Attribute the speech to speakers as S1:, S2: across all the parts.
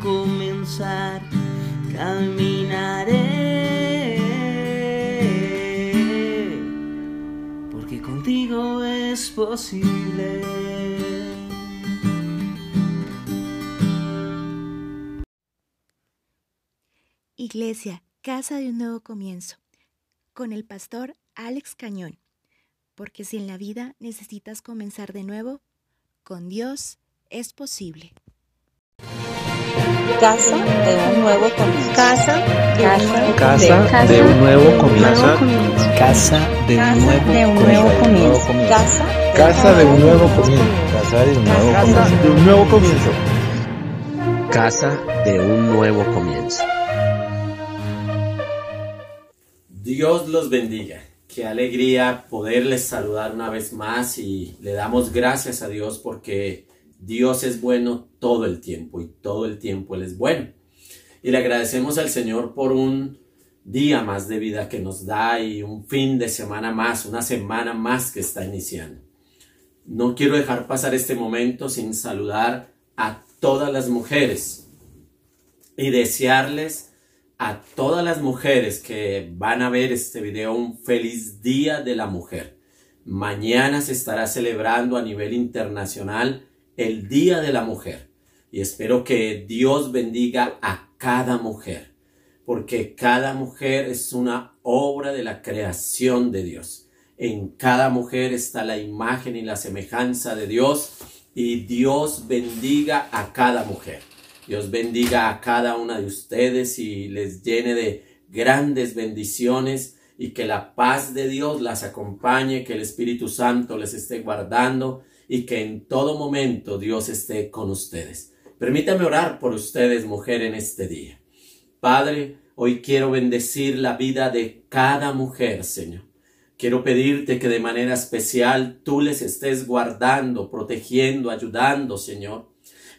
S1: comenzar caminaré porque contigo es posible.
S2: Iglesia, Casa de un Nuevo Comienzo, con el pastor Alex Cañón, porque si en la vida necesitas comenzar de nuevo, con Dios es posible.
S3: Casa de un nuevo comienzo. Casa,
S4: Casa de un nuevo comienzo.
S5: Casa de un nuevo
S3: de un nuevo comienzo. Casa
S4: Casa de un nuevo comienzo. Casa de un nuevo
S5: Casa
S4: comienzo. De un nuevo comienzo.
S5: Casa de un nuevo comienzo.
S6: Dios los bendiga. Qué alegría poderles saludar una vez más y le damos gracias a Dios porque Dios es bueno todo el tiempo y todo el tiempo Él es bueno. Y le agradecemos al Señor por un día más de vida que nos da y un fin de semana más, una semana más que está iniciando. No quiero dejar pasar este momento sin saludar a todas las mujeres y desearles a todas las mujeres que van a ver este video un feliz día de la mujer. Mañana se estará celebrando a nivel internacional el Día de la Mujer y espero que Dios bendiga a cada mujer porque cada mujer es una obra de la creación de Dios. En cada mujer está la imagen y la semejanza de Dios y Dios bendiga a cada mujer. Dios bendiga a cada una de ustedes y les llene de grandes bendiciones y que la paz de Dios las acompañe, que el Espíritu Santo les esté guardando y que en todo momento Dios esté con ustedes. Permítame orar por ustedes, mujer, en este día. Padre, hoy quiero bendecir la vida de cada mujer, Señor. Quiero pedirte que de manera especial tú les estés guardando, protegiendo, ayudando, Señor.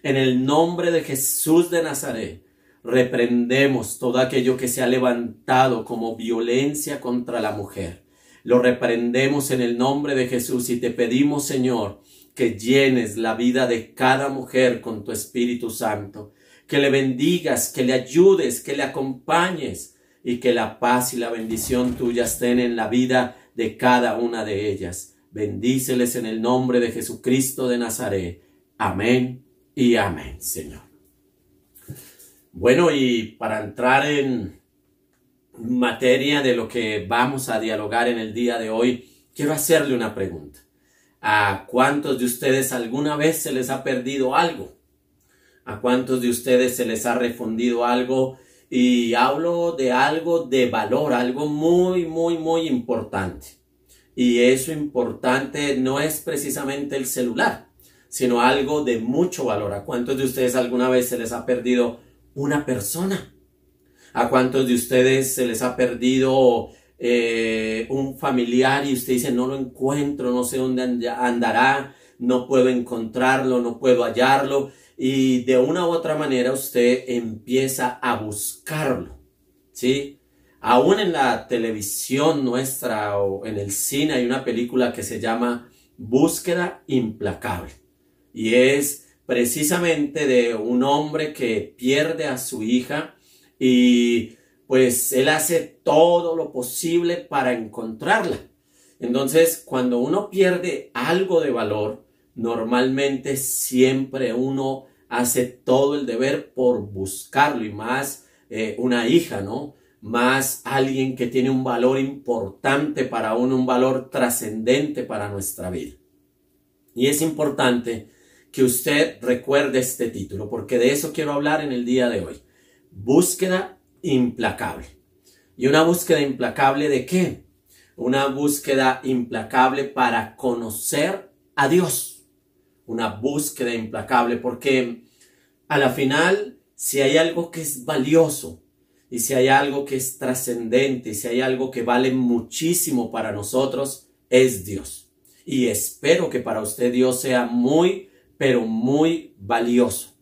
S6: En el nombre de Jesús de Nazaret, reprendemos todo aquello que se ha levantado como violencia contra la mujer. Lo reprendemos en el nombre de Jesús y te pedimos, Señor, que llenes la vida de cada mujer con tu Espíritu Santo, que le bendigas, que le ayudes, que le acompañes y que la paz y la bendición tuya estén en la vida de cada una de ellas. Bendíceles en el nombre de Jesucristo de Nazaret. Amén y amén, Señor. Bueno, y para entrar en materia de lo que vamos a dialogar en el día de hoy, quiero hacerle una pregunta. ¿A cuántos de ustedes alguna vez se les ha perdido algo? ¿A cuántos de ustedes se les ha refundido algo? Y hablo de algo de valor, algo muy, muy, muy importante. Y eso importante no es precisamente el celular, sino algo de mucho valor. ¿A cuántos de ustedes alguna vez se les ha perdido una persona? ¿A cuántos de ustedes se les ha perdido eh, un familiar y usted dice, no lo encuentro, no sé dónde andará, no puedo encontrarlo, no puedo hallarlo? Y de una u otra manera usted empieza a buscarlo, ¿sí? Aún en la televisión nuestra o en el cine hay una película que se llama Búsqueda Implacable. Y es precisamente de un hombre que pierde a su hija y pues él hace todo lo posible para encontrarla. Entonces, cuando uno pierde algo de valor, normalmente siempre uno hace todo el deber por buscarlo y más eh, una hija, ¿no? Más alguien que tiene un valor importante para uno, un valor trascendente para nuestra vida. Y es importante que usted recuerde este título, porque de eso quiero hablar en el día de hoy. Búsqueda implacable. ¿Y una búsqueda implacable de qué? Una búsqueda implacable para conocer a Dios. una búsqueda implacable, porque a la final, si hay algo que es valioso, y si hay algo que es trascendente, si hay algo que vale muchísimo para nosotros, es Dios. Y espero que para usted Dios sea muy, pero muy valioso.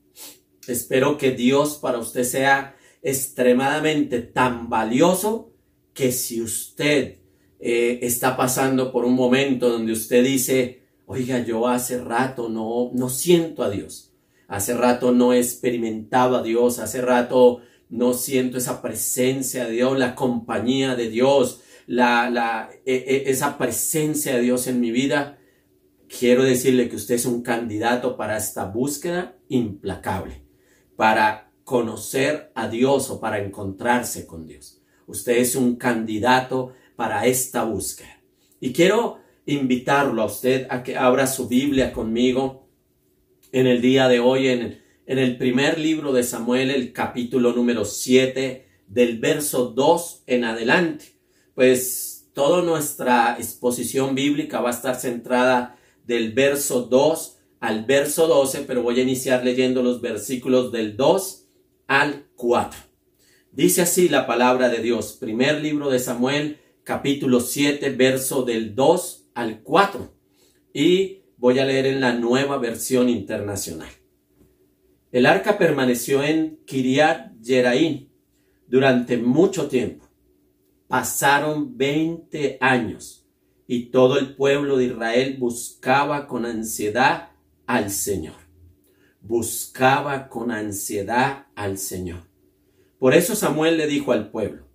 S6: Espero que Dios para usted sea extremadamente tan valioso que si usted eh, está pasando por un momento donde usted dice, oiga, yo hace rato no, no siento a Dios, hace rato no he experimentado a Dios, hace rato no siento esa presencia de Dios, la compañía de Dios, la, la, e, e, esa presencia de Dios en mi vida, quiero decirle que usted es un candidato para esta búsqueda implacable, para conocer a Dios o para encontrarse con Dios. Usted es un candidato para esta búsqueda. Y quiero invitarlo a usted a que abra su Biblia conmigo en el día de hoy en el primer libro de Samuel, el capítulo número 7, del verso 2 en adelante. Pues toda nuestra exposición bíblica va a estar centrada del verso 2 al verso 12, pero voy a iniciar leyendo los versículos del 2 al 4. Dice así la palabra de Dios, primer libro de Samuel, capítulo 7, verso del 2 al 4. Y voy a leer en la nueva versión internacional. El arca permaneció en Kiriat Jeraín durante mucho tiempo. Pasaron 20 años y todo el pueblo de Israel buscaba con ansiedad al Señor. Buscaba con ansiedad al Señor. Por eso Samuel le dijo al pueblo,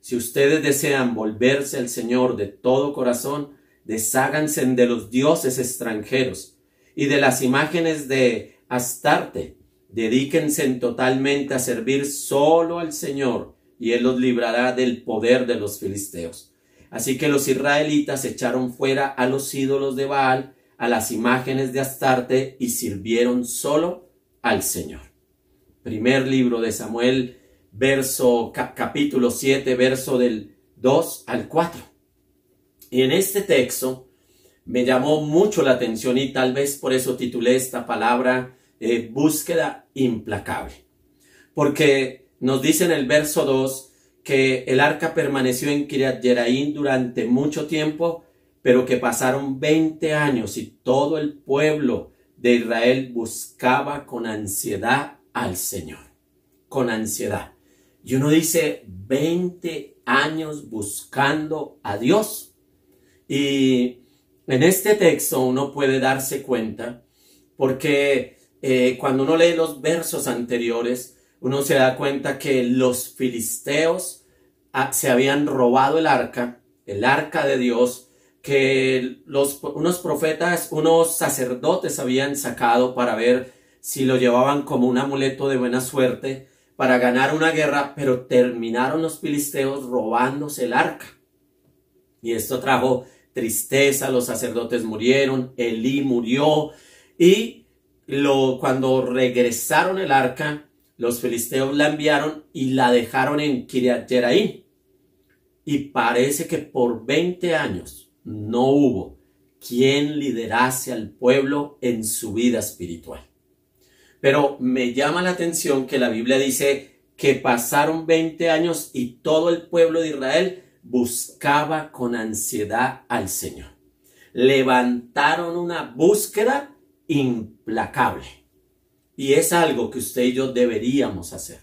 S6: si ustedes desean volverse al Señor de todo corazón, desháganse de los dioses extranjeros y de las imágenes de Astarte Dedíquense totalmente a servir solo al Señor y Él los librará del poder de los filisteos. Así que los israelitas echaron fuera a los ídolos de Baal, a las imágenes de Astarte y sirvieron solo al Señor. Primer libro de Samuel, verso capítulo 7, verso del 2 al 4. Y en este texto me llamó mucho la atención y tal vez por eso titulé esta palabra eh, búsqueda implacable. Porque nos dice en el verso 2 que el arca permaneció en Kiryat Yeraín durante mucho tiempo, pero que pasaron 20 años y todo el pueblo de Israel buscaba con ansiedad al Señor. Con ansiedad. Y uno dice 20 años buscando a Dios. Y en este texto uno puede darse cuenta porque eh, cuando uno lee los versos anteriores, uno se da cuenta que los filisteos ah, se habían robado el arca, el arca de Dios, que los, unos profetas, unos sacerdotes habían sacado para ver si lo llevaban como un amuleto de buena suerte para ganar una guerra, pero terminaron los filisteos robándose el arca. Y esto trajo tristeza, los sacerdotes murieron, Elí murió y cuando regresaron el arca, los filisteos la enviaron y la dejaron en Kiriat. Y parece que por 20 años no hubo quien liderase al pueblo en su vida espiritual. Pero me llama la atención que la Biblia dice que pasaron 20 años y todo el pueblo de Israel buscaba con ansiedad al Señor. Levantaron una búsqueda implacable. Y es algo que usted y yo deberíamos hacer.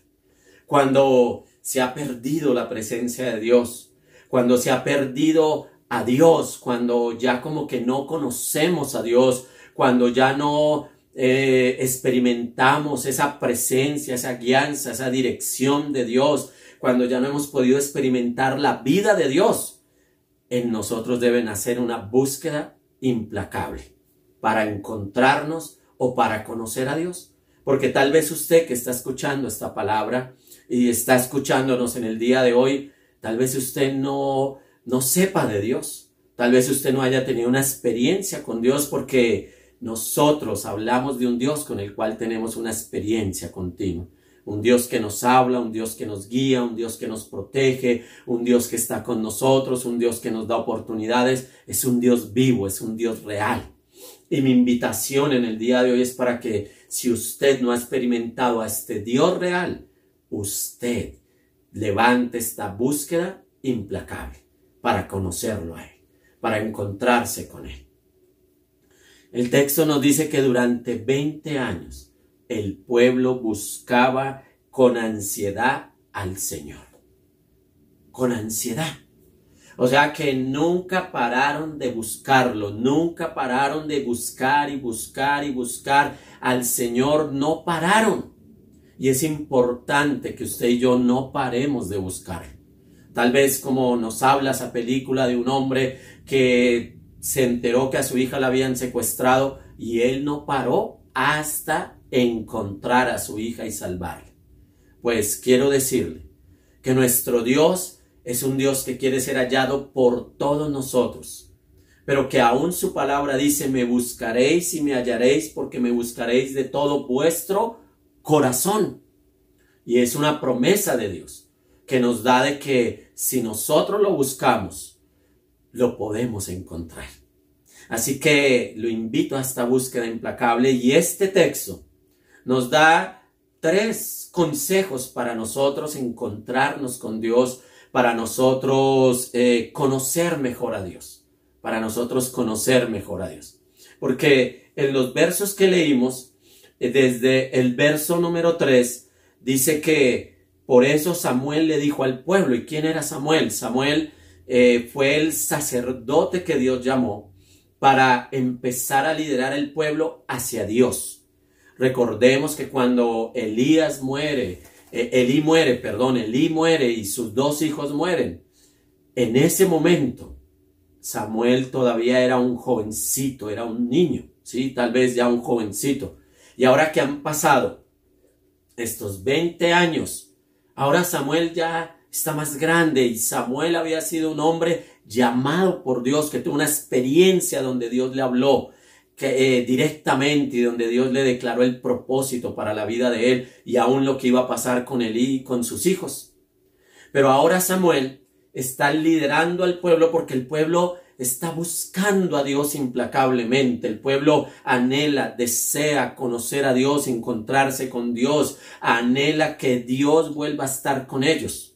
S6: Cuando se ha perdido la presencia de Dios, cuando se ha perdido a Dios, cuando ya como que no conocemos a Dios, cuando ya no eh, experimentamos esa presencia, esa guianza, esa dirección de Dios, cuando ya no hemos podido experimentar la vida de Dios, en nosotros deben hacer una búsqueda implacable para encontrarnos o para conocer a Dios. Porque tal vez usted que está escuchando esta palabra y está escuchándonos en el día de hoy, tal vez usted no, no sepa de Dios. Tal vez usted no haya tenido una experiencia con Dios porque nosotros hablamos de un Dios con el cual tenemos una experiencia continua. Un Dios que nos habla, un Dios que nos guía, un Dios que nos protege, un Dios que está con nosotros, un Dios que nos da oportunidades. Es un Dios vivo, es un Dios real. Y mi invitación en el día de hoy es para que si usted no ha experimentado a este Dios real, usted levante esta búsqueda implacable para conocerlo a Él, para encontrarse con Él. El texto nos dice que durante 20 años el pueblo buscaba con ansiedad al Señor. Con ansiedad. O sea que nunca pararon de buscarlo, nunca pararon de buscar y buscar y buscar al Señor, no pararon. Y es importante que usted y yo no paremos de buscar. Tal vez como nos habla esa película de un hombre que se enteró que a su hija la habían secuestrado y él no paró hasta encontrar a su hija y salvarla. Pues quiero decirle que nuestro Dios es un Dios que quiere ser hallado por todos nosotros, pero que aún su palabra dice, me buscaréis y me hallaréis porque me buscaréis de todo vuestro corazón. Y es una promesa de Dios que nos da de que si nosotros lo buscamos, lo podemos encontrar. Así que lo invito a esta búsqueda implacable y este texto nos da tres consejos para nosotros encontrarnos con Dios para nosotros eh, conocer mejor a Dios, para nosotros conocer mejor a Dios. Porque en los versos que leímos, eh, desde el verso número 3, dice que por eso Samuel le dijo al pueblo, ¿y quién era Samuel? Samuel eh, fue el sacerdote que Dios llamó para empezar a liderar el pueblo hacia Dios. Recordemos que cuando Elías muere, eh, Elí muere, perdón, Elí muere y sus dos hijos mueren. En ese momento, Samuel todavía era un jovencito, era un niño, ¿sí? Tal vez ya un jovencito. Y ahora que han pasado estos 20 años, ahora Samuel ya está más grande y Samuel había sido un hombre llamado por Dios, que tuvo una experiencia donde Dios le habló, que, eh, directamente y donde Dios le declaró el propósito para la vida de él y aún lo que iba a pasar con él y con sus hijos. Pero ahora Samuel está liderando al pueblo porque el pueblo está buscando a Dios implacablemente. El pueblo anhela, desea conocer a Dios, encontrarse con Dios, anhela que Dios vuelva a estar con ellos.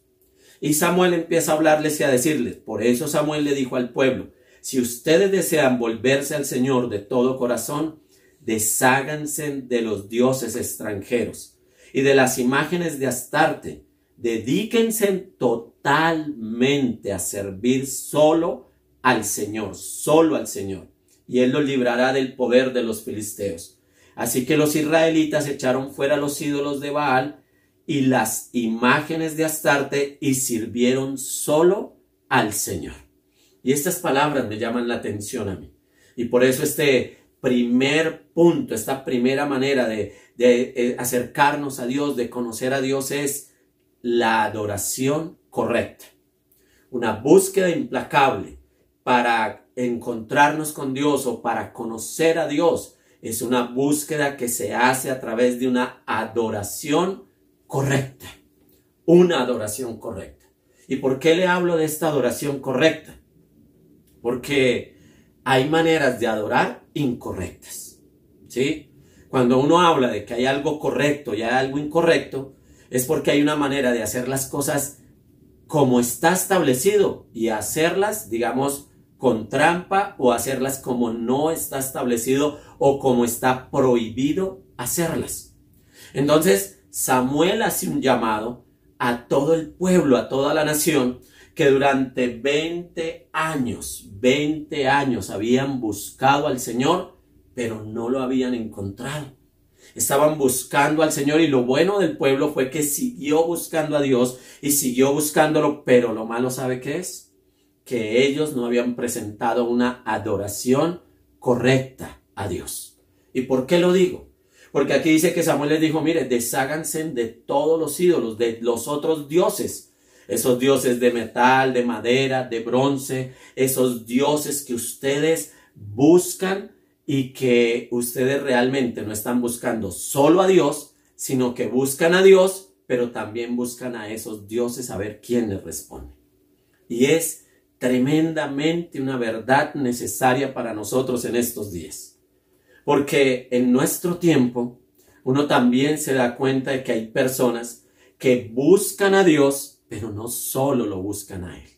S6: Y Samuel empieza a hablarles y a decirles, por eso Samuel le dijo al pueblo, si ustedes desean volverse al Señor de todo corazón, desháganse de los dioses extranjeros y de las imágenes de Astarte. Dedíquense totalmente a servir solo al Señor, solo al Señor, y Él los librará del poder de los filisteos. Así que los israelitas echaron fuera los ídolos de Baal y las imágenes de Astarte y sirvieron solo al Señor. Y estas palabras me llaman la atención a mí. Y por eso este primer punto, esta primera manera de, eh, acercarnos a Dios, de conocer a Dios es la adoración correcta. Una búsqueda implacable para encontrarnos con Dios o para conocer a Dios es una búsqueda que se hace a través de una adoración correcta. Una adoración correcta. ¿Y por qué le hablo de esta adoración correcta? porque hay maneras de adorar incorrectas. ¿Sí? Cuando uno habla de que hay algo correcto y hay algo incorrecto, es porque hay una manera de hacer las cosas como está establecido y hacerlas, digamos, con trampa o hacerlas como no está establecido o como está prohibido hacerlas. Entonces, Samuel hace un llamado a todo el pueblo, a toda la nación, que durante 20 años, 20 años habían buscado al Señor, pero no lo habían encontrado. Estaban buscando al Señor y lo bueno del pueblo fue que siguió buscando a Dios y siguió buscándolo, pero lo malo sabe qué es? Que ellos no habían presentado una adoración correcta a Dios. ¿Y por qué lo digo? Porque aquí dice que Samuel les dijo, mire, desháganse de todos los ídolos, de los otros dioses esos dioses de metal, de madera, de bronce, esos dioses que ustedes buscan y que ustedes realmente no están buscando solo a Dios, sino que buscan a Dios, pero también buscan a esos dioses a ver quién les responde. Y es tremendamente una verdad necesaria para nosotros en estos días. Porque en nuestro tiempo uno también se da cuenta de que hay personas que buscan a Dios, pero no solo lo buscan a Él,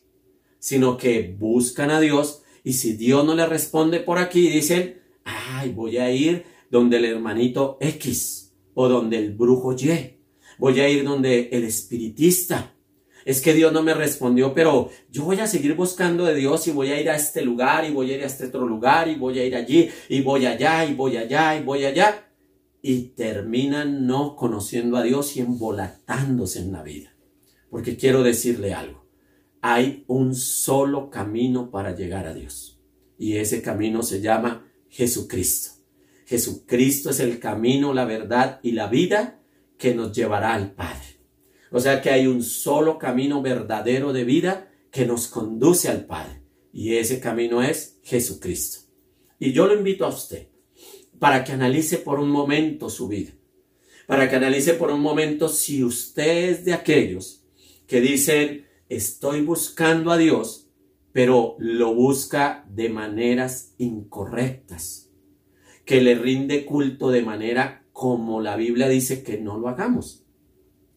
S6: sino que buscan a Dios y si Dios no le responde por aquí, dicen, ay, voy a ir donde el hermanito X o donde el brujo Y, voy a ir donde el espiritista. Es que Dios no me respondió, pero yo voy a seguir buscando de Dios y voy a ir a este lugar y voy a ir a este otro lugar y voy a ir allí y voy allá y voy allá y voy allá. Y terminan no conociendo a Dios y embolatándose en la vida. Porque quiero decirle algo. Hay un solo camino para llegar a Dios. Y ese camino se llama Jesucristo. Jesucristo es el camino, la verdad y la vida que nos llevará al Padre. O sea que hay un solo camino verdadero de vida que nos conduce al Padre. Y ese camino es Jesucristo. Y yo lo invito a usted para que analice por un momento su vida. Para que analice por un momento si usted es de aquellos que dicen, estoy buscando a Dios, pero lo busca de maneras incorrectas que le rinde culto de manera como la Biblia dice que no lo hagamos.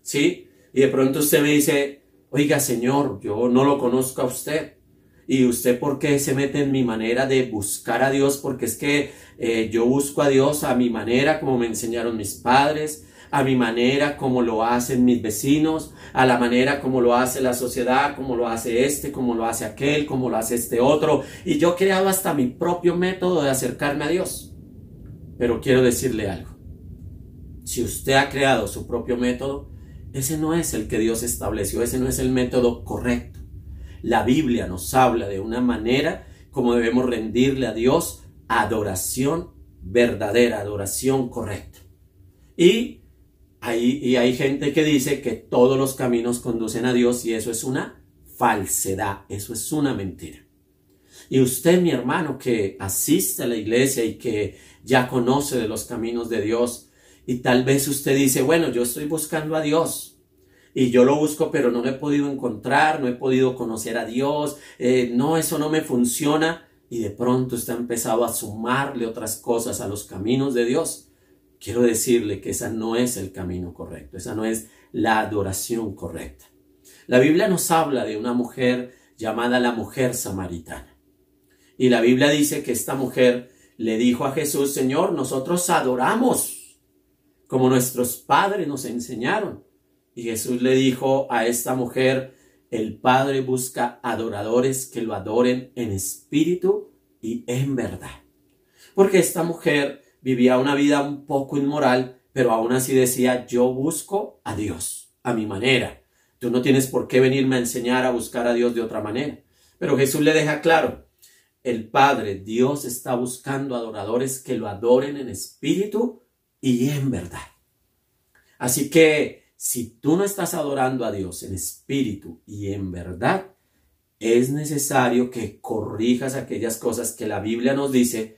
S6: ¿Sí? Y de pronto usted me dice, oiga Señor, yo no lo conozco a usted. ¿Y usted por qué se mete en mi manera de buscar a Dios? Porque es que eh, yo busco a Dios a mi manera, como me enseñaron mis padres, a mi manera, como lo hacen mis vecinos, a la manera como lo hace la sociedad, como lo hace este, como lo hace aquel, como lo hace este otro. Y yo he creado hasta mi propio método de acercarme a Dios. Pero quiero decirle algo. Si usted ha creado su propio método, ese no es el que Dios estableció, ese no es el método correcto. La Biblia nos habla de una manera como debemos rendirle a Dios adoración verdadera, adoración correcta. Y hay, y hay gente que dice que todos los caminos conducen a Dios y eso es una falsedad, eso es una mentira. Y usted, mi hermano, que asiste a la iglesia y que ya conoce de los caminos de Dios, y tal vez usted dice, bueno, yo estoy buscando a Dios, y yo lo busco, pero no lo he podido encontrar, no he podido conocer a Dios, eh, no, eso no me funciona, y de pronto está empezado a sumarle otras cosas a los caminos de Dios. Quiero decirle que esa no es el camino correcto, esa no es la adoración correcta. La Biblia nos habla de una mujer llamada la mujer samaritana. Y la Biblia dice que esta mujer le dijo a Jesús, Señor, nosotros adoramos como nuestros padres nos enseñaron. Y Jesús le dijo a esta mujer, el Padre busca adoradores que lo adoren en espíritu y en verdad. Porque esta mujer vivía una vida un poco inmoral, pero aún así decía, yo busco a Dios, a mi manera. Tú no tienes por qué venirme a enseñar a buscar a Dios de otra manera. Pero Jesús le deja claro, el Padre, Dios está buscando adoradores que lo adoren en espíritu y en verdad. Así que si tú no estás adorando a Dios en espíritu y en verdad, es necesario que corrijas aquellas cosas que la Biblia nos dice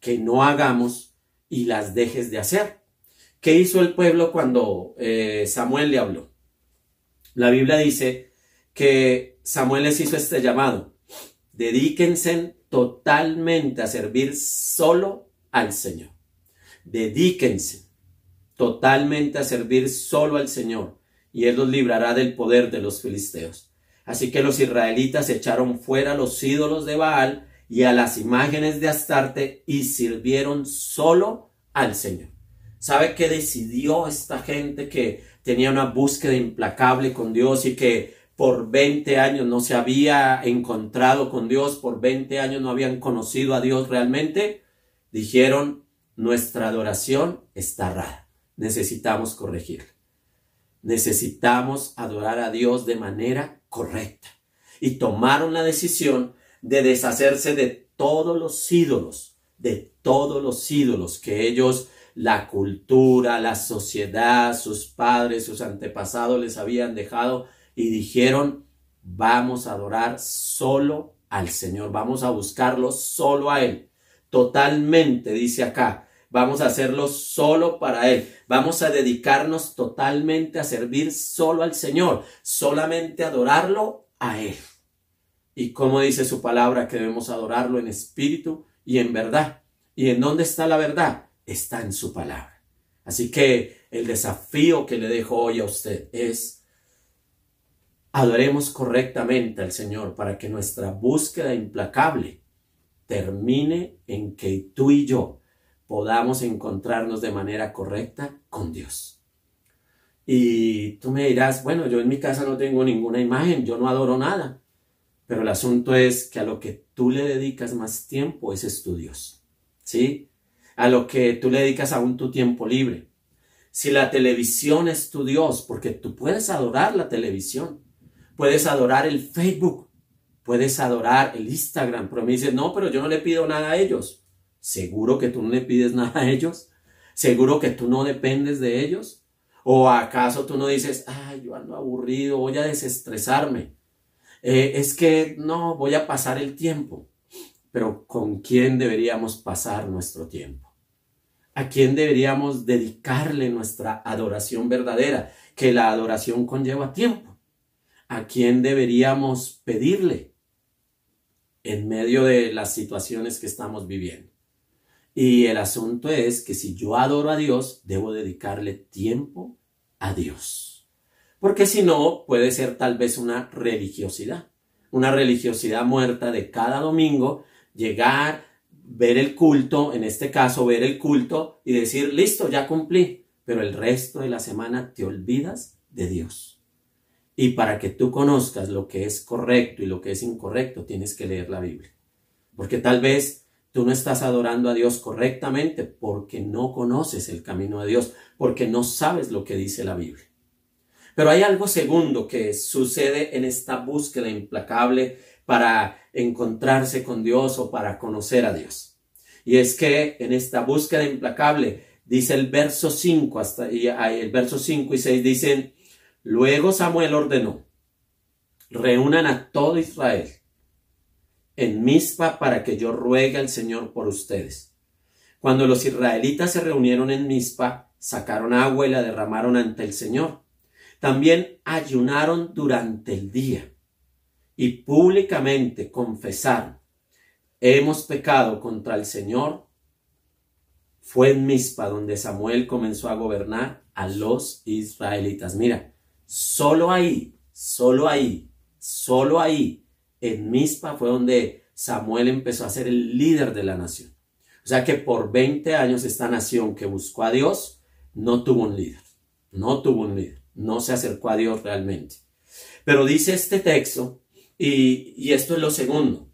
S6: que no hagamos y las dejes de hacer. ¿Qué hizo el pueblo cuando eh, Samuel le habló? La Biblia dice que Samuel les hizo este llamado. Dedíquense totalmente a servir solo al Señor. Dedíquense totalmente a servir solo al Señor y Él los librará del poder de los filisteos. Así que los israelitas echaron fuera los ídolos de Baal y a las imágenes de Astarte y sirvieron solo al Señor. ¿Sabe qué decidió esta gente que tenía una búsqueda implacable con Dios y que por 20 años no se había encontrado con Dios, por 20 años no habían conocido a Dios realmente, dijeron, nuestra adoración está rara, necesitamos corregir. Necesitamos adorar a Dios de manera correcta. Y tomaron la decisión de deshacerse de todos los ídolos, de todos los ídolos que ellos, la cultura, la sociedad, sus padres, sus antepasados les habían dejado y dijeron, vamos a adorar solo al Señor, vamos a buscarlo solo a Él. Totalmente, dice acá, vamos a hacerlo solo para Él. Vamos a dedicarnos totalmente a servir solo al Señor, solamente adorarlo a Él. Y como dice su palabra, que debemos adorarlo en espíritu y en verdad. ¿Y en dónde está la verdad? Está en su palabra. Así que el desafío que le dejo hoy a usted es adoremos correctamente al Señor para que nuestra búsqueda implacable termine en que tú y yo podamos encontrarnos de manera correcta con Dios. Y tú me dirás, bueno, yo en mi casa no tengo ninguna imagen, yo no adoro nada. Pero el asunto es que a lo que tú le dedicas más tiempo es estudios. ¿Sí? A lo que tú le dedicas aún tu tiempo libre. Si la televisión es tu Dios, porque tú puedes adorar la televisión, puedes adorar el Facebook, puedes adorar el Instagram, pero me dices, no, pero yo no le pido nada a ellos. ¿Seguro que tú no le pides nada a ellos? ¿Seguro que tú no dependes de ellos? ¿O acaso tú no dices, ay, yo ando aburrido, voy a desestresarme? Eh, es que no, voy a pasar el tiempo. Pero ¿con quién deberíamos pasar nuestro tiempo? ¿A quién deberíamos dedicarle nuestra adoración verdadera? Que la adoración conlleva tiempo. ¿A quién deberíamos pedirle en medio de las situaciones que estamos viviendo? Y el asunto es que si yo adoro a Dios, debo dedicarle tiempo a Dios. Porque si no, puede ser tal vez una religiosidad. Una religiosidad muerta de cada domingo, llegar, ver el culto, en este caso ver el culto y decir, listo, ya cumplí. Pero el resto de la semana te olvidas de Dios. Y para que tú conozcas lo que es correcto y lo que es incorrecto, tienes que leer la Biblia. Porque tal vez Tú no estás adorando a Dios correctamente porque no conoces el camino de Dios, porque no sabes lo que dice la Biblia. Pero hay algo segundo que sucede en esta búsqueda implacable para encontrarse con Dios o para conocer a Dios. Y es que en esta búsqueda implacable, dice el verso 5 hasta y el verso 5 y 6 dicen, luego Samuel ordenó, reúnan a todo Israel en Mizpa para que yo ruegue al Señor por ustedes. Cuando los israelitas se reunieron en Mizpa, sacaron agua y la derramaron ante el Señor. También ayunaron durante el día y públicamente confesaron, hemos pecado contra el Señor. Fue en Mizpa donde Samuel comenzó a gobernar a los israelitas. Mira, solo ahí, solo ahí, solo ahí en Mizpa fue donde Samuel empezó a ser el líder de la nación. O sea que por 20 años esta nación que buscó a Dios no tuvo un líder, no tuvo un líder, no se acercó a Dios realmente. Pero dice este texto, y esto es lo segundo,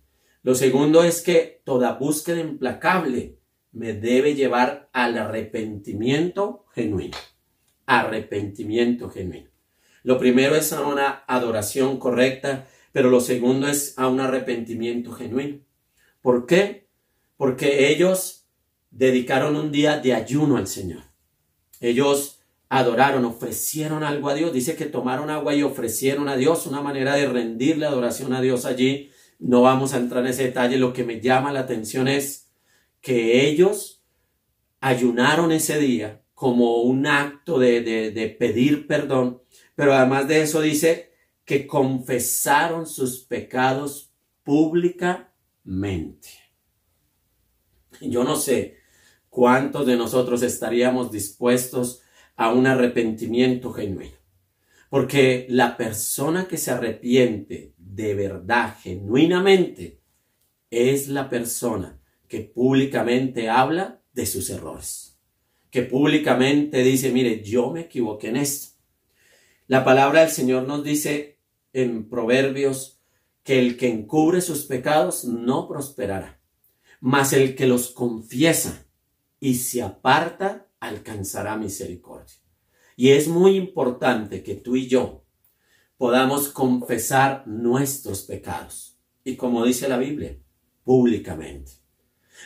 S6: lo segundo es que toda búsqueda implacable me debe llevar al arrepentimiento genuino, arrepentimiento genuino. Lo primero es una adoración correcta pero lo segundo es a un arrepentimiento genuino. ¿Por qué? Porque ellos dedicaron un día de ayuno al Señor. Ellos adoraron, ofrecieron algo a Dios. Dice que tomaron agua y ofrecieron a Dios una manera de rendirle adoración a Dios allí. No vamos a entrar en ese detalle. Lo que me llama la atención es que ellos ayunaron ese día como un acto de, de pedir perdón. Pero además de eso dice que confesaron sus pecados públicamente. Yo no sé cuántos de nosotros estaríamos dispuestos a un arrepentimiento genuino. Porque la persona que se arrepiente de verdad, genuinamente, es la persona que públicamente habla de sus errores. Que públicamente dice, mire, yo me equivoqué en esto. La palabra del Señor nos dice en Proverbios que el que encubre sus pecados no prosperará, mas el que los confiesa y se aparta alcanzará misericordia. Y es muy importante que tú y yo podamos confesar nuestros pecados. Y como dice la Biblia, públicamente.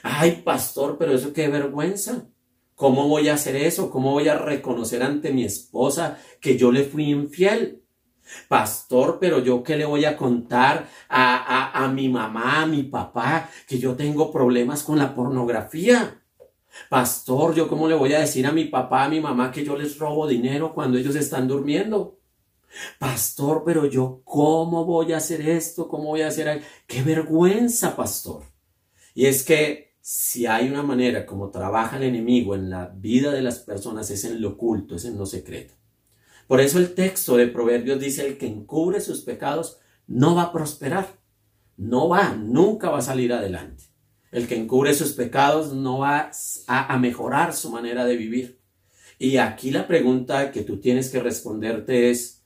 S6: Ay, pastor, pero eso qué vergüenza. ¿Cómo voy a hacer eso? ¿Cómo voy a reconocer ante mi esposa que yo le fui infiel? Pastor, pero yo qué le voy a contar a, a, mi mamá, a mi papá, que yo tengo problemas con la pornografía. Pastor, yo cómo le voy a decir a mi papá, a mi mamá que yo les robo dinero cuando ellos están durmiendo. Pastor, pero yo cómo voy a hacer esto, cómo voy a hacer... Qué vergüenza, pastor. Y es que si hay una manera como trabaja el enemigo en la vida de las personas es en lo oculto, es en lo secreto. Por eso el texto de Proverbios dice, el que encubre sus pecados no va a prosperar, no va, nunca va a salir adelante. El que encubre sus pecados no va a, mejorar su manera de vivir. Y aquí la pregunta que tú tienes que responderte es,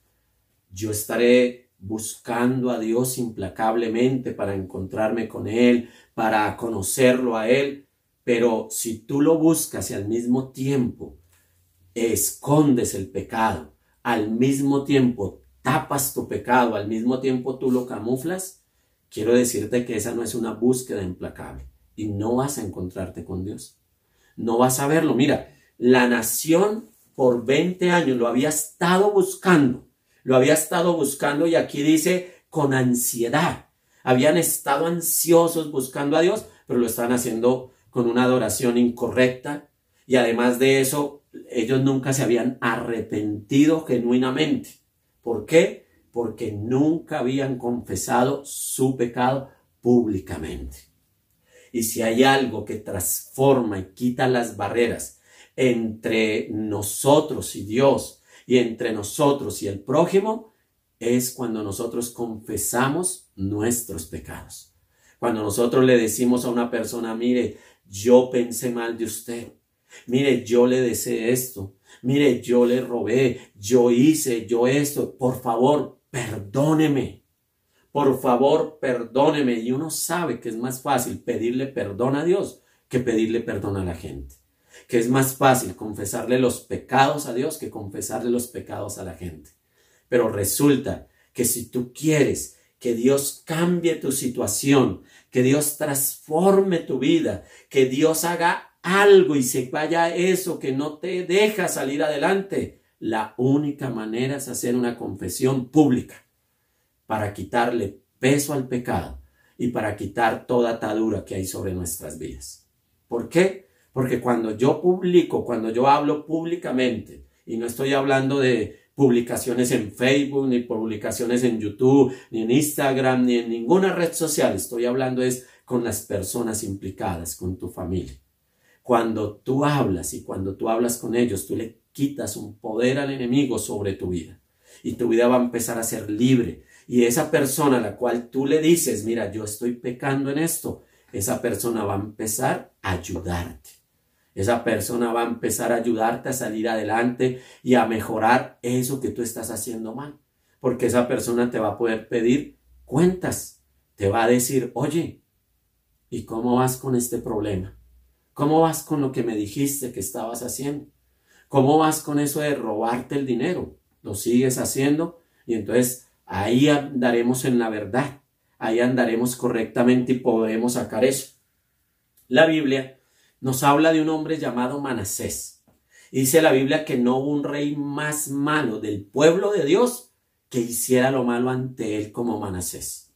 S6: yo estaré buscando a Dios implacablemente para encontrarme con Él, para conocerlo a Él, pero si tú lo buscas y al mismo tiempo escondes el pecado, al mismo tiempo tapas tu pecado, al mismo tiempo tú lo camuflas, quiero decirte que esa no es una búsqueda implacable y no vas a encontrarte con Dios. No vas a verlo. Mira, la nación por 20 años lo había estado buscando, lo había estado buscando y aquí dice con ansiedad. Habían estado ansiosos buscando a Dios, pero lo están haciendo con una adoración incorrecta y además de eso, ellos nunca se habían arrepentido genuinamente. ¿Por qué? Porque nunca habían confesado su pecado públicamente. Y si hay algo que transforma y quita las barreras entre nosotros y Dios y entre nosotros y el prójimo, es cuando nosotros confesamos nuestros pecados. Cuando nosotros le decimos a una persona, mire, yo pensé mal de usted, mire, yo le deseé esto, mire, yo le robé, yo hice, yo esto, por favor, perdóneme. Por favor, perdóneme. Y uno sabe que es más fácil pedirle perdón a Dios que pedirle perdón a la gente. Que es más fácil confesarle los pecados a Dios que confesarle los pecados a la gente. Pero resulta que si tú quieres que Dios cambie tu situación, que Dios transforme tu vida, que Dios haga algo y se vaya eso que no te deja salir adelante, la única manera es hacer una confesión pública para quitarle peso al pecado y para quitar toda atadura que hay sobre nuestras vidas. ¿Por qué? Porque cuando yo publico, cuando yo hablo públicamente, y no estoy hablando de publicaciones en Facebook, ni publicaciones en YouTube, ni en Instagram, ni en ninguna red social, estoy hablando es con las personas implicadas, con tu familia. Cuando tú hablas y cuando tú hablas con ellos, tú le quitas un poder al enemigo sobre tu vida. Y tu vida va a empezar a ser libre. Y esa persona a la cual tú le dices, mira, yo estoy pecando en esto, esa persona va a empezar a ayudarte. Esa persona va a empezar a ayudarte a salir adelante y a mejorar eso que tú estás haciendo mal. Porque esa persona te va a poder pedir cuentas. Te va a decir, oye, ¿y cómo vas con este problema? ¿Cómo vas con lo que me dijiste que estabas haciendo? ¿Cómo vas con eso de robarte el dinero? ¿Lo sigues haciendo? Y entonces ahí andaremos en la verdad. Ahí andaremos correctamente y podremos sacar eso. La Biblia nos habla de un hombre llamado Manasés. dice la Biblia que no hubo un rey más malo del pueblo de Dios que hiciera lo malo ante él como Manasés.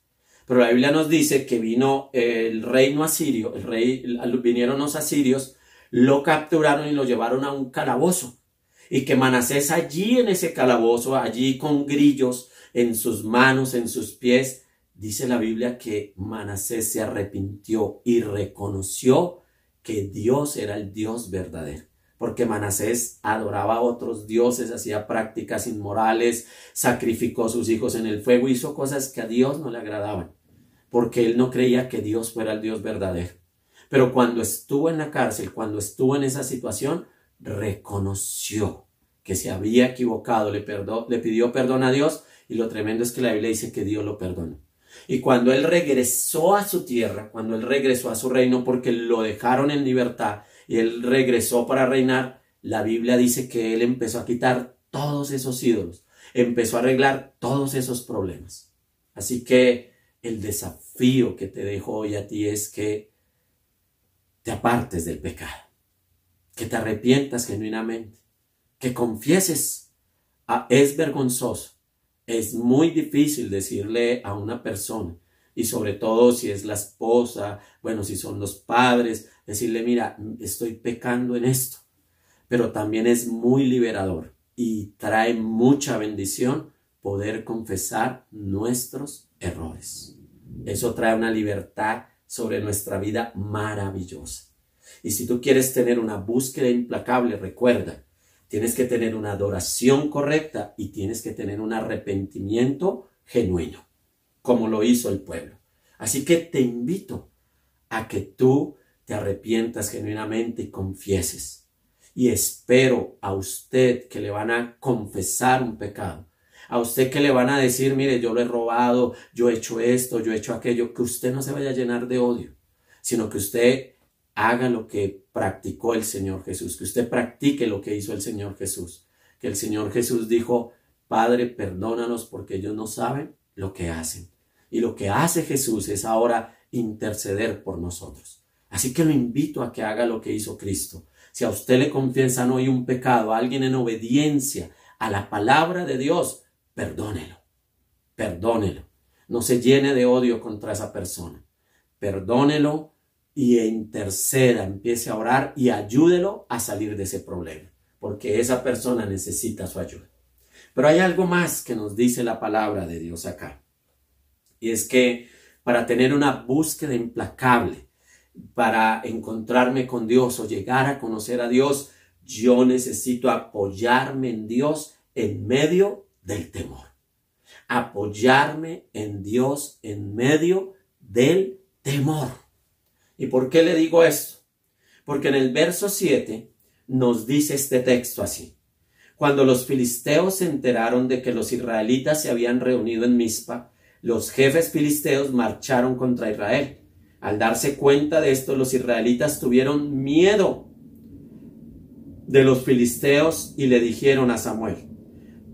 S6: Pero la Biblia nos dice que vino el reino asirio, el rey, vinieron los asirios, lo capturaron y lo llevaron a un calabozo. Y que Manasés allí en ese calabozo, allí con grillos en sus manos, en sus pies, dice la Biblia que Manasés se arrepintió y reconoció que Dios era el Dios verdadero porque Manasés adoraba a otros dioses, hacía prácticas inmorales, sacrificó a sus hijos en el fuego, hizo cosas que a Dios no le agradaban, porque él no creía que Dios fuera el Dios verdadero. Pero cuando estuvo en la cárcel, cuando estuvo en esa situación, reconoció que se había equivocado, le, le pidió perdón a Dios y lo tremendo es que la Biblia dice que Dios lo perdonó. Y cuando él regresó a su tierra, cuando él regresó a su reino porque lo dejaron en libertad, y él regresó para reinar, la Biblia dice que él empezó a quitar todos esos ídolos, empezó a arreglar todos esos problemas. Así que el desafío que te dejo hoy a ti es que te apartes del pecado, que te arrepientas genuinamente, que confieses. Ah, es vergonzoso, es muy difícil decirle a una persona, y sobre todo si es la esposa, bueno, si son los padres, decirle, mira, estoy pecando en esto. Pero también es muy liberador y trae mucha bendición poder confesar nuestros errores. Eso trae una libertad sobre nuestra vida maravillosa. Y si tú quieres tener una búsqueda implacable, recuerda, tienes que tener una adoración correcta y tienes que tener un arrepentimiento genuino, como lo hizo el pueblo. Así que te invito a que tú te arrepientas genuinamente y confieses. Y espero a usted que le van a confesar un pecado, a usted que le van a decir, mire, yo lo he robado, yo he hecho esto, yo he hecho aquello, que usted no se vaya a llenar de odio, sino que usted haga lo que practicó el Señor Jesús, que usted practique lo que hizo el Señor Jesús, que el Señor Jesús dijo, Padre, perdónanos porque ellos no saben lo que hacen. Y lo que hace Jesús es ahora interceder por nosotros. Así que lo invito a que haga lo que hizo Cristo. Si a usted le confiesan hoy un pecado, a alguien en obediencia a la palabra de Dios, perdónelo, perdónelo. No se llene de odio contra esa persona. Perdónelo y interceda, empiece a orar y ayúdelo a salir de ese problema, porque esa persona necesita su ayuda. Pero hay algo más que nos dice la palabra de Dios acá. Y es que para tener una búsqueda implacable, para encontrarme con Dios o llegar a conocer a Dios, yo necesito apoyarme en Dios en medio del temor. Apoyarme en Dios en medio del temor. ¿Y por qué le digo esto? Porque en el verso 7 nos dice este texto así. Cuando los filisteos se enteraron de que los israelitas se habían reunido en Mizpa, los jefes filisteos marcharon contra Israel. Al darse cuenta de esto, los israelitas tuvieron miedo de los filisteos y le dijeron a Samuel,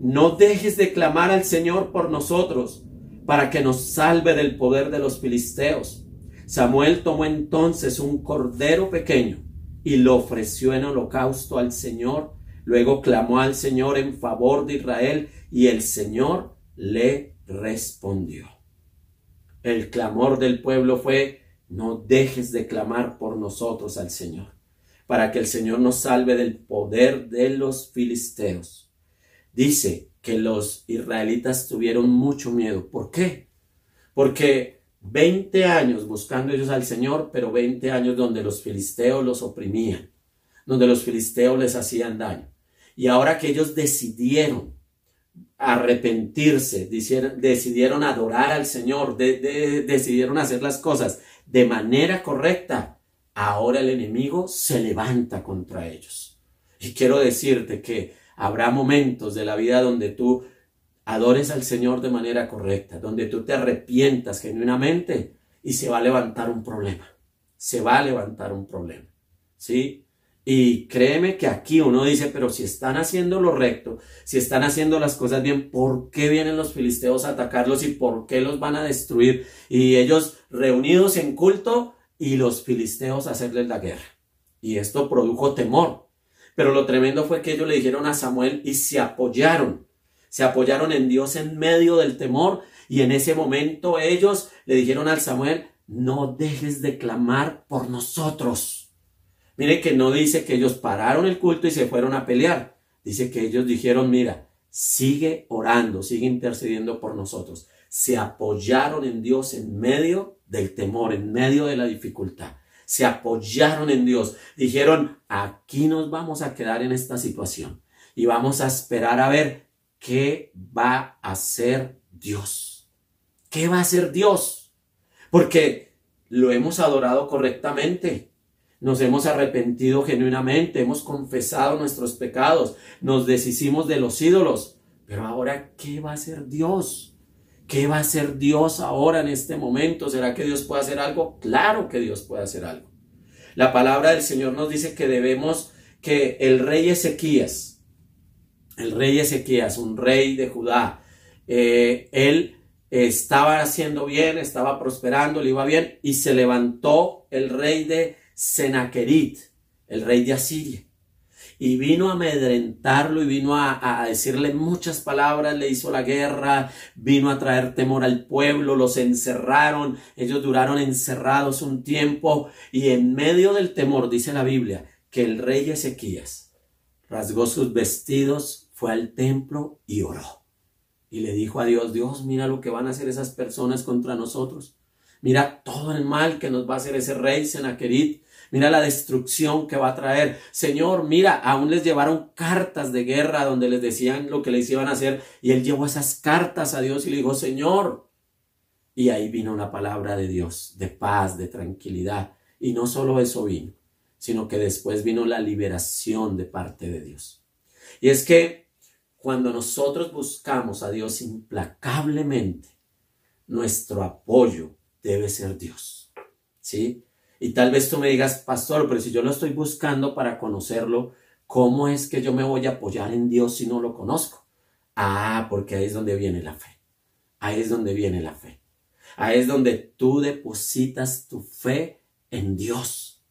S6: no dejes de clamar al Señor por nosotros, para que nos salve del poder de los filisteos. Samuel tomó entonces un cordero pequeño y lo ofreció en holocausto al Señor. Luego clamó al Señor en favor de Israel y el Señor le respondió. El clamor del pueblo fue, no dejes de clamar por nosotros al Señor, para que el Señor nos salve del poder de los filisteos. Dice que los israelitas tuvieron mucho miedo. ¿Por qué? Porque 20 años buscando ellos al Señor, pero 20 años donde los filisteos los oprimían, donde los filisteos les hacían daño. Y ahora que ellos decidieron arrepentirse, decidieron adorar al Señor, decidieron hacer las cosas de manera correcta, ahora el enemigo se levanta contra ellos. Y quiero decirte que habrá momentos de la vida donde tú adores al Señor de manera correcta, donde tú te arrepientas genuinamente y se va a levantar un problema. Se va a levantar un problema. ¿Sí? Y créeme que aquí uno dice, pero si están haciendo lo recto, si están haciendo las cosas bien, ¿por qué vienen los filisteos a atacarlos y por qué los van a destruir? Y ellos reunidos en culto y los filisteos a hacerles la guerra. Y esto produjo temor. Pero lo tremendo fue que ellos le dijeron a Samuel y se apoyaron. Se apoyaron en Dios en medio del temor y en ese momento ellos le dijeron al Samuel, no dejes de clamar por nosotros Mire que no dice que ellos pararon el culto y se fueron a pelear. Dice que ellos dijeron, mira, sigue orando, sigue intercediendo por nosotros. Se apoyaron en Dios en medio del temor, en medio de la dificultad. Se apoyaron en Dios. Dijeron, aquí nos vamos a quedar en esta situación y vamos a esperar a ver qué va a hacer Dios. ¿Qué va a hacer Dios? Porque lo hemos adorado correctamente nos hemos arrepentido genuinamente, hemos confesado nuestros pecados, nos deshicimos de los ídolos. Pero ahora, ¿qué va a hacer Dios? ¿Qué va a hacer Dios ahora en este momento? ¿Será que Dios puede hacer algo? Claro que Dios puede hacer algo. La palabra del Señor nos dice que debemos, que el rey Ezequías, el rey Ezequías, un rey de Judá, eh, él estaba haciendo bien, estaba prosperando, le iba bien, y se levantó el rey de Senaquerit, el rey de Asiria. Y vino a amedrentarlo y vino a, decirle muchas palabras, le hizo la guerra, vino a traer temor al pueblo, los encerraron, ellos duraron encerrados un tiempo y en medio del temor, dice la Biblia, que el rey Ezequías rasgó sus vestidos, fue al templo y oró. Y le dijo a Dios, Dios, mira lo que van a hacer esas personas contra nosotros. Mira todo el mal que nos va a hacer ese rey Senaquerit. Mira la destrucción que va a traer. Señor, mira, aún les llevaron cartas de guerra donde les decían lo que les iban a hacer. Y él llevó esas cartas a Dios y le dijo, Señor. Y ahí vino una palabra de Dios, de paz, de tranquilidad. Y no solo eso vino, sino que después vino la liberación de parte de Dios. Y es que cuando nosotros buscamos a Dios implacablemente, nuestro apoyo debe ser Dios. ¿Sí? Y tal vez tú me digas, pastor, pero si yo lo estoy buscando para conocerlo, ¿cómo es que yo me voy a apoyar en Dios si no lo conozco? Ah, porque ahí es donde viene la fe. Ahí es donde viene la fe. Ahí es donde tú depositas tu fe en Dios.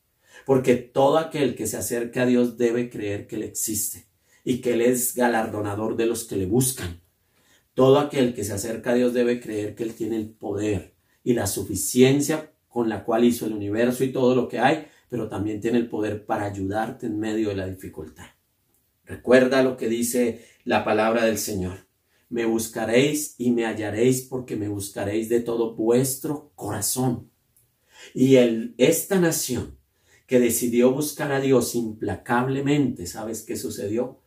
S6: Porque todo aquel que se acerca a Dios debe creer que Él existe y que Él es galardonador de los que le buscan. Todo aquel que se acerca a Dios debe creer que Él tiene el poder y la suficiencia con la cual hizo el universo y todo lo que hay, pero también tiene el poder para ayudarte en medio de la dificultad. Recuerda lo que dice la palabra del Señor. Me buscaréis y me hallaréis porque me buscaréis de todo vuestro corazón. Y el, esta nación que decidió buscar a Dios implacablemente, ¿sabes qué sucedió?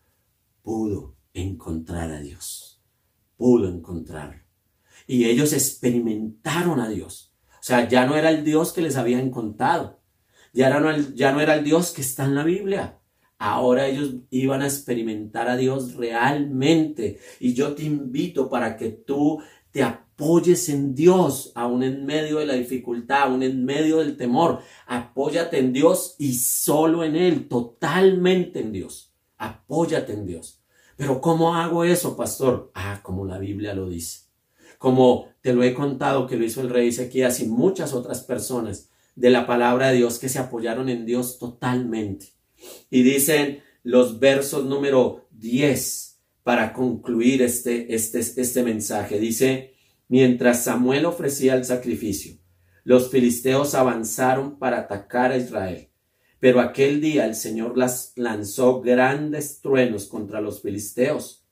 S6: Pudo encontrar a Dios. Pudo encontrarlo. Y ellos experimentaron a Dios. O sea, ya no era el Dios que les habían contado. Ya, no, ya no era el Dios que está en la Biblia. Ahora ellos iban a experimentar a Dios realmente. Y yo te invito para que tú te apoyes en Dios, aún en medio de la dificultad, aún en medio del temor. Apóyate en Dios y solo en Él, totalmente en Dios. Apóyate en Dios. Pero ¿cómo hago eso, pastor? Ah, como la Biblia lo dice como te lo he contado que lo hizo el rey Ezequías y muchas otras personas de la palabra de Dios que se apoyaron en Dios totalmente. Y dicen los versos número 10 para concluir este, este, este mensaje. Dice, mientras Samuel ofrecía el sacrificio, los filisteos avanzaron para atacar a Israel. Pero aquel día el Señor las lanzó grandes truenos contra los filisteos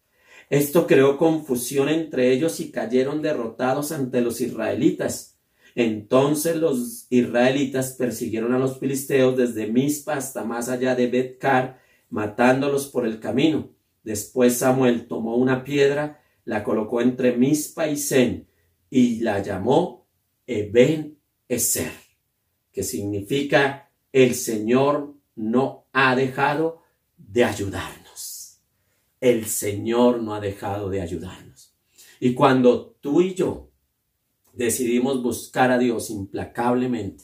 S6: esto creó confusión entre ellos y cayeron derrotados ante los israelitas. Entonces los israelitas persiguieron a los filisteos desde Mizpa hasta más allá de Betcar, matándolos por el camino. Después Samuel tomó una piedra, la colocó entre Mizpa y Zen y la llamó Eben Eser, que significa el Señor no ha dejado de ayudar el Señor no ha dejado de ayudarnos. Y cuando tú y yo decidimos buscar a Dios implacablemente,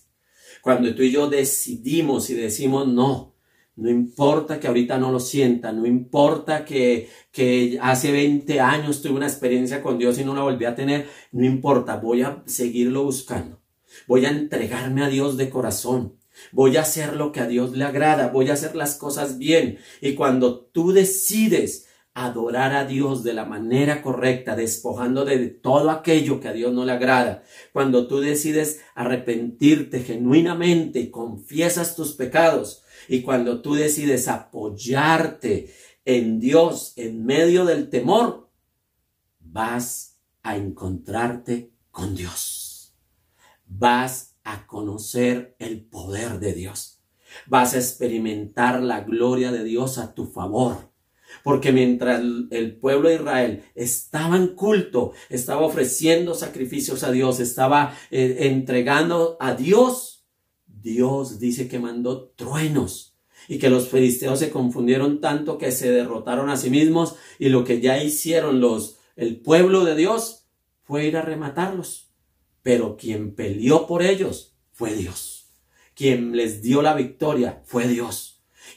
S6: cuando tú y yo decidimos y decimos no, no importa que ahorita no lo sienta, no importa que, que hace 20 años tuve una experiencia con Dios y no la volví a tener, no importa, voy a seguirlo buscando. Voy a entregarme a Dios de corazón. Voy a hacer lo que a Dios le agrada, voy a hacer las cosas bien. Y cuando tú decides adorar a Dios de la manera correcta, despojando de todo aquello que a Dios no le agrada, cuando tú decides arrepentirte genuinamente y confiesas tus pecados, y cuando tú decides apoyarte en Dios en medio del temor, vas a encontrarte con Dios. Vas a conocer el poder de Dios. Vas a experimentar la gloria de Dios a tu favor porque mientras el pueblo de Israel estaba en culto, estaba ofreciendo sacrificios a Dios, estaba eh, entregando a Dios, Dios dice que mandó truenos y que los filisteos se confundieron tanto que se derrotaron a sí mismos y lo que ya hicieron los el pueblo de Dios fue ir a rematarlos. Pero quien peleó por ellos fue Dios. Quien les dio la victoria fue Dios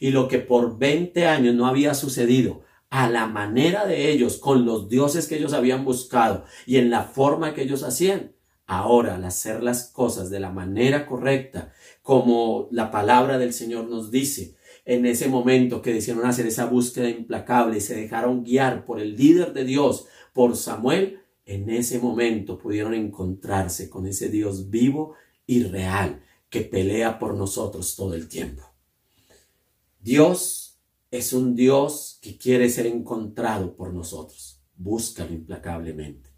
S6: y lo que por 20 años no había sucedido a la manera de ellos, con los dioses que ellos habían buscado y en la forma que ellos hacían, ahora al hacer las cosas de la manera correcta, como la palabra del Señor nos dice, en ese momento que decidieron hacer esa búsqueda implacable y se dejaron guiar por el líder de Dios, por Samuel, en ese momento pudieron encontrarse con ese Dios vivo y real que pelea por nosotros todo el tiempo. Dios es un Dios que quiere ser encontrado por nosotros. Búscalo implacablemente.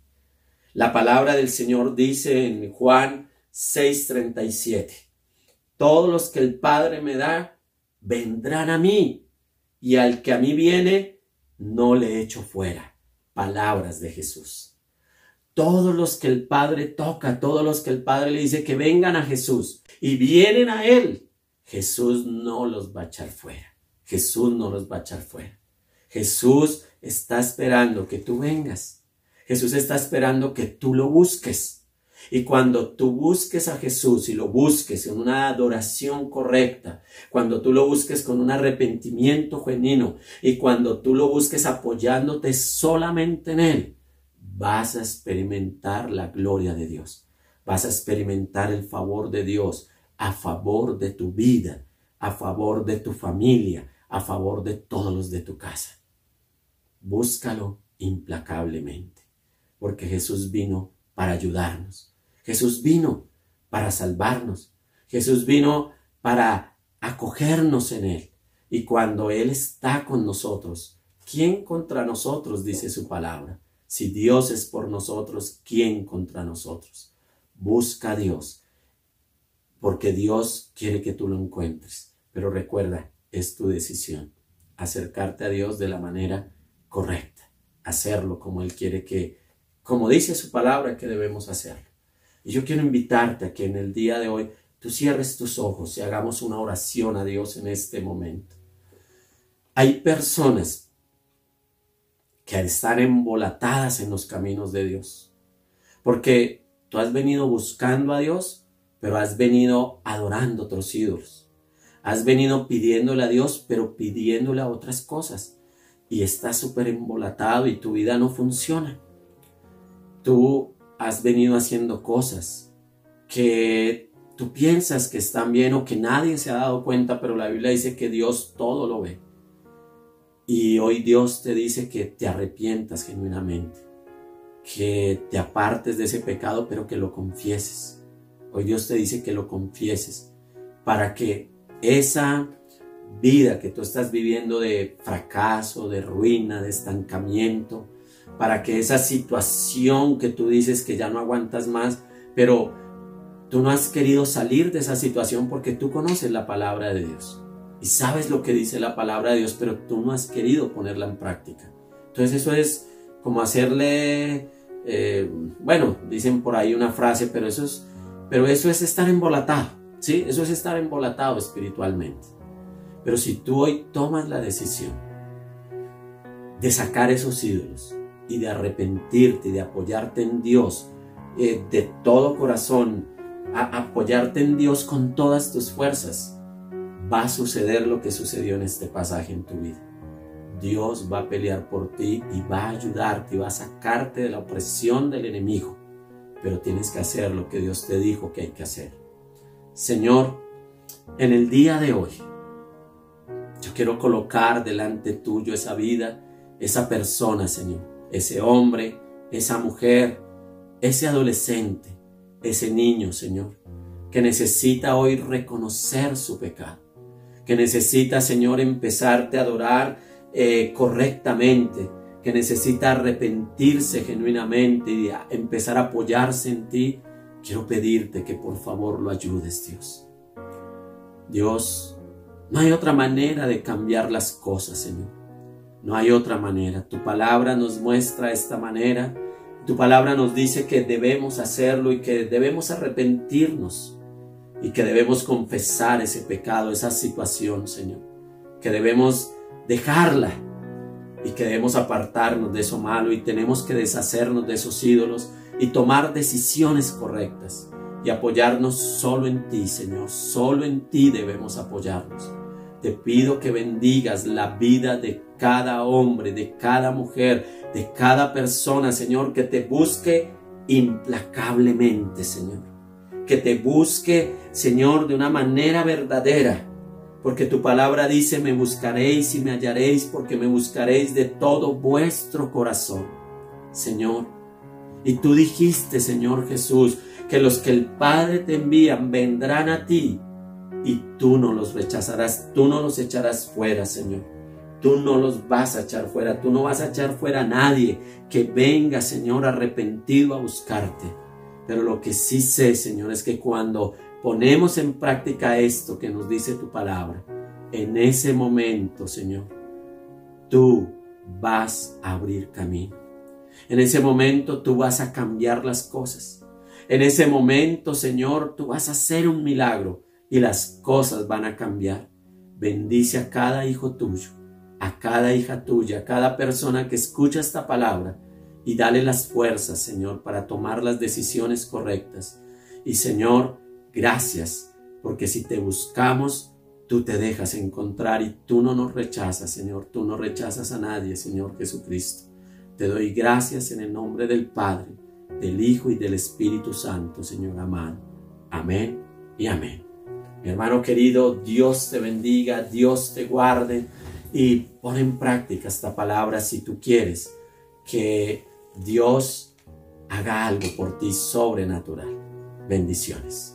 S6: La palabra del Señor dice en Juan 6:37. Todos los que el Padre me da, vendrán a mí, y al que a mí viene, no le echo fuera. Palabras de Jesús. Todos los que el Padre toca, todos los que el Padre le dice que vengan a Jesús y vienen a Él, Jesús no los va a echar fuera. Jesús no los va a echar fuera. Jesús está esperando que tú vengas. Jesús está esperando que tú lo busques. Y cuando tú busques a Jesús y lo busques en una adoración correcta, cuando tú lo busques con un arrepentimiento genuino y cuando tú lo busques apoyándote solamente en Él, vas a experimentar la gloria de Dios. Vas a experimentar el favor de Dios a favor de tu vida, a favor de tu familia, a favor de todos los de tu casa. Búscalo implacablemente, porque Jesús vino para ayudarnos Jesús vino para salvarnos. Jesús vino para acogernos en Él. Y cuando Él está con nosotros, ¿quién contra nosotros? dice su palabra. Si Dios es por nosotros, ¿quién contra nosotros? Busca a Dios, porque Dios quiere que tú lo encuentres. Pero recuerda, es tu decisión acercarte a Dios de la manera correcta, hacerlo como Él quiere que, como dice su palabra, que debemos hacerlo. Y yo quiero invitarte a que en el día de hoy tú cierres tus ojos y hagamos una oración a Dios en este momento. Hay personas que están embolatadas en los caminos de Dios, porque tú has venido buscando a Dios, pero has venido adorando otros ídolos. Has venido pidiéndole a Dios, pero pidiéndole a otras cosas. Y estás súper embolatado y tu vida no funciona. Tú has venido haciendo cosas que tú piensas que están bien o que nadie se ha dado cuenta, pero la Biblia dice que Dios todo lo ve. Y hoy Dios te dice que te arrepientas genuinamente, que te apartes de ese pecado, pero que lo confieses. Hoy Dios te dice que lo confieses para que esa vida que tú estás viviendo de fracaso, de ruina, de estancamiento, para que esa situación que tú dices que ya no aguantas más, pero tú no has querido salir de esa situación porque tú conoces la palabra de Dios y sabes lo que dice la palabra de Dios, pero tú no has querido ponerla en práctica. Entonces eso es como hacerle, eh, bueno, dicen por ahí una frase, pero eso es, pero eso es estar embolatado, ¿sí? Eso es estar embolatado espiritualmente. Pero si tú hoy tomas la decisión de sacar esos ídolos, y de arrepentirte de apoyarte en Dios eh, de todo corazón, apoyarte en Dios con todas tus fuerzas, va a suceder lo que sucedió en este pasaje en tu vida. Dios va a pelear por ti y va a ayudarte y va a sacarte de la opresión del enemigo. Pero tienes que hacer lo que Dios te dijo que hay que hacer. Señor, en el día de hoy, yo quiero colocar delante tuyo esa vida, esa persona, Señor ese hombre, esa mujer, ese adolescente, ese niño, Señor, que necesita hoy reconocer su pecado, que necesita, Señor, empezarte a adorar eh, correctamente, que necesita arrepentirse genuinamente y empezar a apoyarse en ti, quiero pedirte que por favor lo ayudes, Dios. Dios, no hay otra manera de cambiar las cosas, Señor. No hay otra manera. Tu palabra nos muestra esta manera. Tu palabra nos dice que debemos hacerlo y que debemos arrepentirnos y que debemos confesar ese pecado, esa situación, Señor. Que debemos dejarla y que debemos apartarnos de eso malo y tenemos que deshacernos de esos ídolos y tomar decisiones correctas y apoyarnos solo en ti, Señor. Solo en ti debemos apoyarnos. Te pido que bendigas la vida de cada hombre, de cada mujer, de cada persona, Señor, que te busque implacablemente, Señor. Que te busque, Señor, de una manera verdadera. Porque tu palabra dice, me buscaréis y me hallaréis, porque me buscaréis de todo vuestro corazón, Señor. Y tú dijiste, Señor Jesús, que los que el Padre te envían vendrán a ti y tú no los rechazarás, tú no los echarás fuera, Señor. Tú no los vas a echar fuera, tú no vas a echar fuera a nadie que venga, Señor, arrepentido a buscarte. Pero lo que sí sé, Señor, es que cuando ponemos en práctica esto que nos dice tu palabra, en ese momento, Señor, tú vas a abrir camino. En ese momento tú vas a cambiar las cosas. En ese momento, Señor, tú vas a hacer un milagro y las cosas van a cambiar. Bendice a cada hijo tuyo, a cada hija tuya, a cada persona que escucha esta palabra y dale las fuerzas, Señor, para tomar las decisiones correctas. Y Señor, gracias, porque si te buscamos, tú te dejas encontrar y tú no nos rechazas, Señor, tú no rechazas a nadie, Señor Jesucristo. Te doy gracias en el nombre del Padre, del Hijo y del Espíritu Santo, Señor amado. Amén y amén. Hermano querido, Dios te bendiga, Dios te guarde y pon en práctica esta palabra si tú quieres que Dios haga algo por ti sobrenatural. Bendiciones.